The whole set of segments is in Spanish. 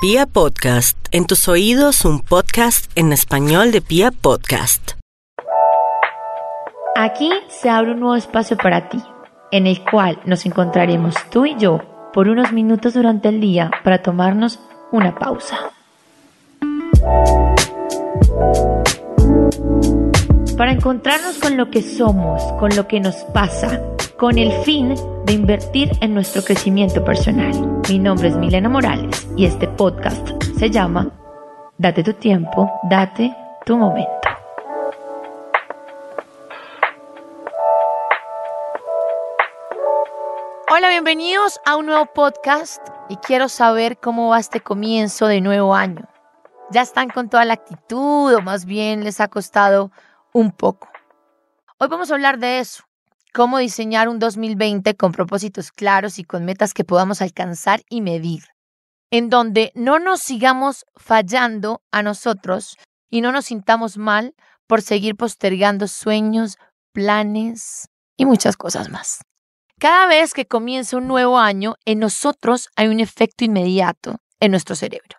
Pia Podcast, en tus oídos un podcast en español de Pia Podcast. Aquí se abre un nuevo espacio para ti, en el cual nos encontraremos tú y yo por unos minutos durante el día para tomarnos una pausa. Para encontrarnos con lo que somos, con lo que nos pasa, con el fin de invertir en nuestro crecimiento personal. Mi nombre es Milena Morales y este podcast se llama Date tu tiempo, date tu momento. Hola, bienvenidos a un nuevo podcast y quiero saber cómo va este comienzo de nuevo año. ¿Ya están con toda la actitud o más bien les ha costado un poco? Hoy vamos a hablar de eso, cómo diseñar un 2020 con propósitos claros y con metas que podamos alcanzar y medir, en donde no nos sigamos fallando a nosotros y no nos sintamos mal por seguir postergando sueños, planes y muchas cosas más. Cada vez que comienza un nuevo año, en nosotros hay un efecto inmediato en nuestro cerebro.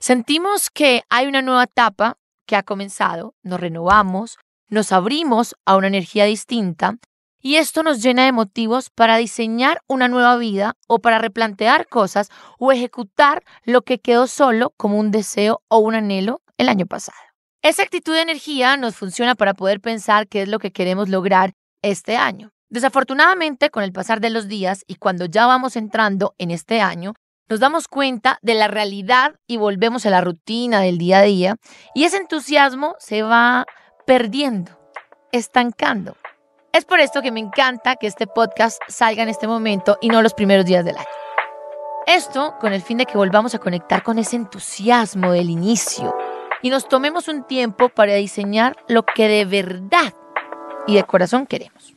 Sentimos que hay una nueva etapa que ha comenzado, nos renovamos, nos abrimos a una energía distinta y esto nos llena de motivos para diseñar una nueva vida o para replantear cosas o ejecutar lo que quedó solo como un deseo o un anhelo el año pasado. Esa actitud de energía nos funciona para poder pensar qué es lo que queremos lograr este año. Desafortunadamente, con el pasar de los días y cuando ya vamos entrando en este año, nos damos cuenta de la realidad y volvemos a la rutina del día a día y ese entusiasmo se va perdiendo, estancando. Es por esto que me encanta que este podcast salga en este momento y no los primeros días del año. Esto con el fin de que volvamos a conectar con ese entusiasmo del inicio y nos tomemos un tiempo para diseñar lo que de verdad y de corazón queremos.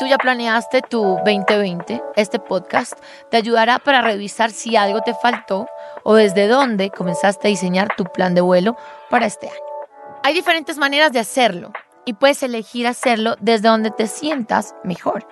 Tú ya planeaste tu 2020, este podcast te ayudará para revisar si algo te faltó o desde dónde comenzaste a diseñar tu plan de vuelo para este año. Hay diferentes maneras de hacerlo y puedes elegir hacerlo desde donde te sientas mejor.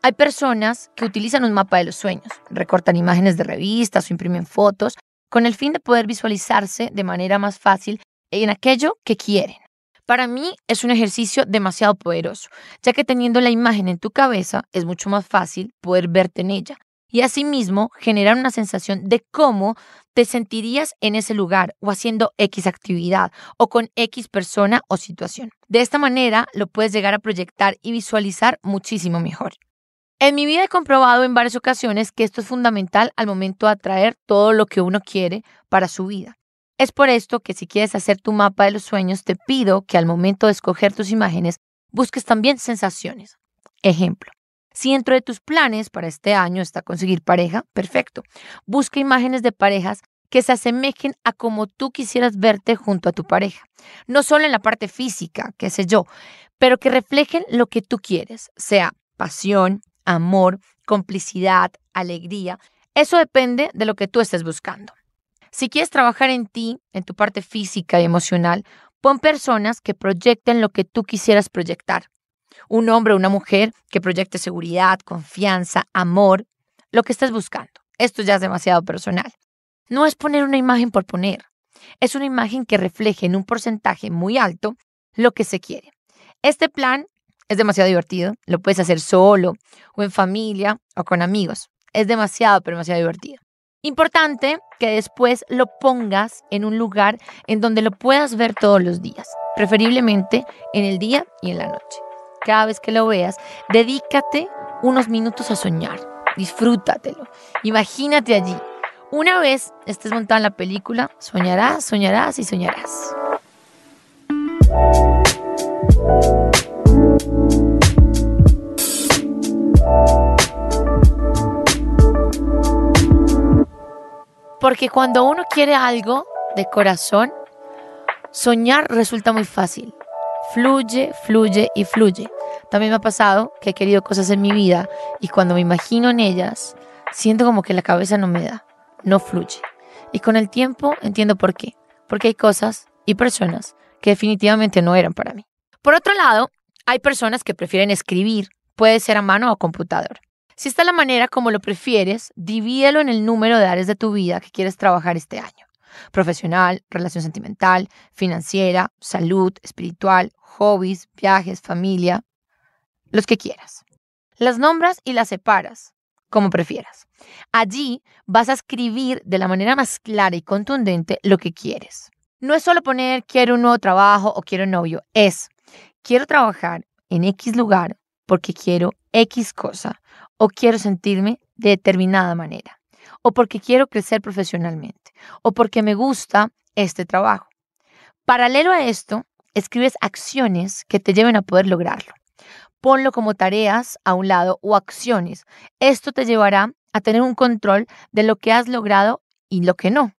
Hay personas que utilizan un mapa de los sueños, recortan imágenes de revistas o imprimen fotos con el fin de poder visualizarse de manera más fácil en aquello que quieren. Para mí es un ejercicio demasiado poderoso, ya que teniendo la imagen en tu cabeza es mucho más fácil poder verte en ella y asimismo generar una sensación de cómo te sentirías en ese lugar o haciendo X actividad o con X persona o situación. De esta manera lo puedes llegar a proyectar y visualizar muchísimo mejor. En mi vida he comprobado en varias ocasiones que esto es fundamental al momento de atraer todo lo que uno quiere para su vida. Es por esto que si quieres hacer tu mapa de los sueños, te pido que al momento de escoger tus imágenes, busques también sensaciones. Ejemplo, si dentro de tus planes para este año está conseguir pareja, perfecto. Busca imágenes de parejas que se asemejen a como tú quisieras verte junto a tu pareja. No solo en la parte física, qué sé yo, pero que reflejen lo que tú quieres, sea pasión, amor, complicidad, alegría. Eso depende de lo que tú estés buscando. Si quieres trabajar en ti, en tu parte física y emocional, pon personas que proyecten lo que tú quisieras proyectar. Un hombre o una mujer que proyecte seguridad, confianza, amor, lo que estés buscando. Esto ya es demasiado personal. No es poner una imagen por poner. Es una imagen que refleje en un porcentaje muy alto lo que se quiere. Este plan es demasiado divertido. Lo puedes hacer solo o en familia o con amigos. Es demasiado, pero demasiado divertido. Importante que después lo pongas en un lugar en donde lo puedas ver todos los días, preferiblemente en el día y en la noche. Cada vez que lo veas, dedícate unos minutos a soñar, disfrútatelo, imagínate allí. Una vez estés montado en la película, soñarás, soñarás y soñarás. Porque cuando uno quiere algo de corazón, soñar resulta muy fácil. Fluye, fluye y fluye. También me ha pasado que he querido cosas en mi vida y cuando me imagino en ellas, siento como que la cabeza no me da, no fluye. Y con el tiempo entiendo por qué. Porque hay cosas y personas que definitivamente no eran para mí. Por otro lado, hay personas que prefieren escribir, puede ser a mano o computador. Si esta es la manera como lo prefieres, divídelo en el número de áreas de tu vida que quieres trabajar este año. Profesional, relación sentimental, financiera, salud, espiritual, hobbies, viajes, familia, los que quieras. Las nombras y las separas, como prefieras. Allí vas a escribir de la manera más clara y contundente lo que quieres. No es solo poner quiero un nuevo trabajo o quiero un novio, es quiero trabajar en X lugar porque quiero X cosa o quiero sentirme de determinada manera o porque quiero crecer profesionalmente o porque me gusta este trabajo. Paralelo a esto, escribes acciones que te lleven a poder lograrlo. Ponlo como tareas a un lado o acciones. Esto te llevará a tener un control de lo que has logrado y lo que no.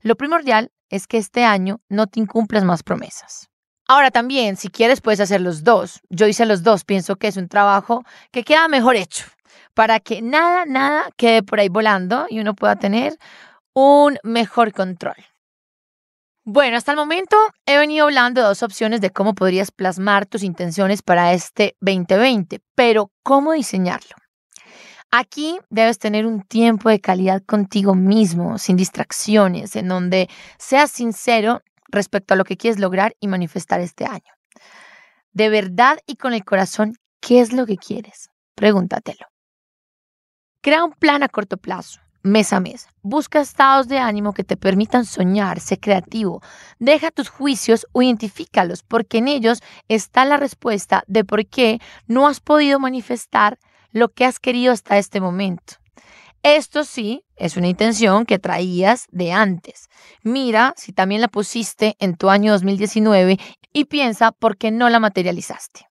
Lo primordial es que este año no te incumplas más promesas. Ahora también, si quieres, puedes hacer los dos. Yo hice los dos, pienso que es un trabajo que queda mejor hecho, para que nada, nada quede por ahí volando y uno pueda tener un mejor control. Bueno, hasta el momento he venido hablando de dos opciones de cómo podrías plasmar tus intenciones para este 2020, pero ¿cómo diseñarlo? Aquí debes tener un tiempo de calidad contigo mismo, sin distracciones, en donde seas sincero respecto a lo que quieres lograr y manifestar este año. De verdad y con el corazón, ¿qué es lo que quieres? Pregúntatelo. Crea un plan a corto plazo, mes a mes. Busca estados de ánimo que te permitan soñar, sé creativo. Deja tus juicios o identifícalos, porque en ellos está la respuesta de por qué no has podido manifestar lo que has querido hasta este momento. Esto sí es una intención que traías de antes. Mira si también la pusiste en tu año 2019 y piensa por qué no la materializaste.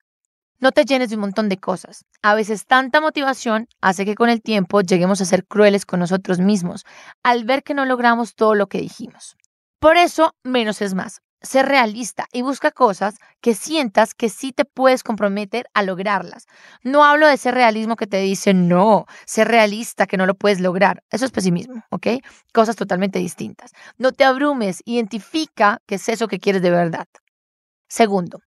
No te llenes de un montón de cosas. A veces tanta motivación hace que con el tiempo lleguemos a ser crueles con nosotros mismos al ver que no logramos todo lo que dijimos. Por eso, menos es más ser realista y busca cosas que sientas que sí te puedes comprometer a lograrlas. No hablo de ese realismo que te dice, no, ser realista que no lo puedes lograr. Eso es pesimismo, ¿ok? Cosas totalmente distintas. No te abrumes, identifica qué es eso que quieres de verdad. Segundo,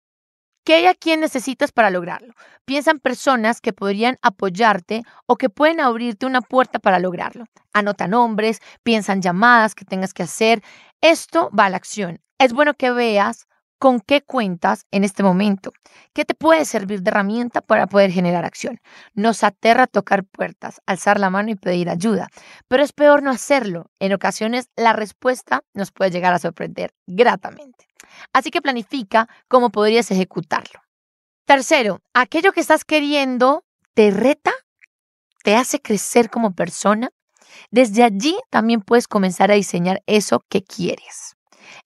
¿Qué hay a quién necesitas para lograrlo? Piensa en personas que podrían apoyarte o que pueden abrirte una puerta para lograrlo. Anota nombres, piensa en llamadas que tengas que hacer. Esto va a la acción es bueno que veas con qué cuentas en este momento, qué te puede servir de herramienta para poder generar acción. Nos aterra tocar puertas, alzar la mano y pedir ayuda, pero es peor no hacerlo. En ocasiones la respuesta nos puede llegar a sorprender gratamente. Así que planifica cómo podrías ejecutarlo. Tercero, aquello que estás queriendo te reta, te hace crecer como persona. Desde allí también puedes comenzar a diseñar eso que quieres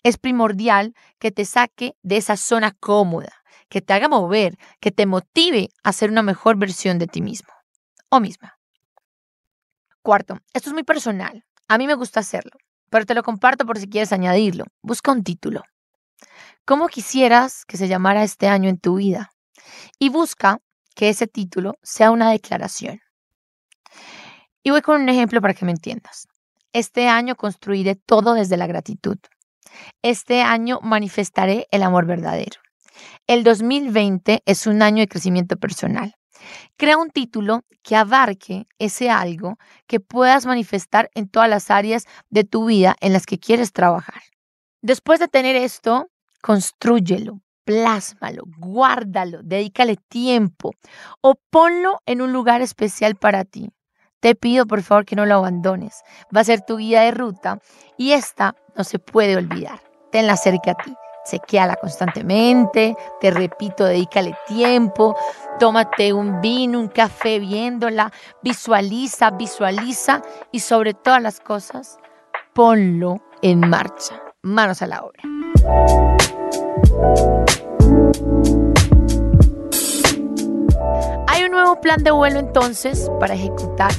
es primordial que te saque de esa zona cómoda, que te haga mover, que te motive a ser una mejor versión de ti mismo o misma. Cuarto, esto es muy personal. A mí me gusta hacerlo, pero te lo comparto por si quieres añadirlo. Busca un título. ¿Cómo quisieras que se llamara este año en tu vida? Y busca que ese título sea una declaración. Y voy con un ejemplo para que me entiendas. Este año construiré todo desde la gratitud. Este año manifestaré el amor verdadero. El 2020 es un año de crecimiento personal. Crea un título que abarque ese algo que puedas manifestar en todas las áreas de tu vida en las que quieres trabajar. Después de tener esto, construyelo, plásmalo, guárdalo, dedícale tiempo o ponlo en un lugar especial para ti. Te pido por favor que no lo abandones. Va a ser tu guía de ruta y esta no se puede olvidar. Tenla cerca a ti. Sequeala constantemente, te repito, dedícale tiempo, tómate un vino, un café viéndola, visualiza, visualiza y sobre todas las cosas, ponlo en marcha. Manos a la obra. Hay un nuevo plan de vuelo entonces para ejecutar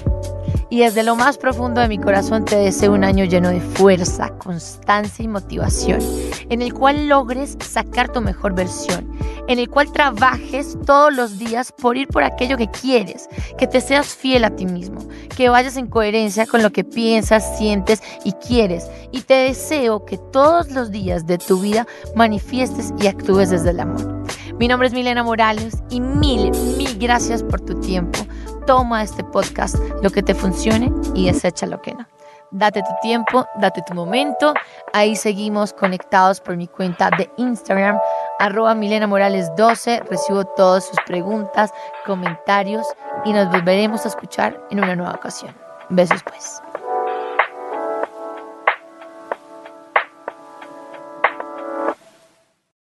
y desde lo más profundo de mi corazón te deseo un año lleno de fuerza, constancia y motivación, en el cual logres sacar tu mejor versión, en el cual trabajes todos los días por ir por aquello que quieres, que te seas fiel a ti mismo, que vayas en coherencia con lo que piensas, sientes y quieres. Y te deseo que todos los días de tu vida manifiestes y actúes desde el amor. Mi nombre es Milena Morales y mil, mil gracias por tu tiempo. Toma este podcast, lo que te funcione y desecha lo que no. Date tu tiempo, date tu momento. Ahí seguimos conectados por mi cuenta de Instagram, arroba Milena Morales 12. Recibo todas sus preguntas, comentarios y nos volveremos a escuchar en una nueva ocasión. Besos pues.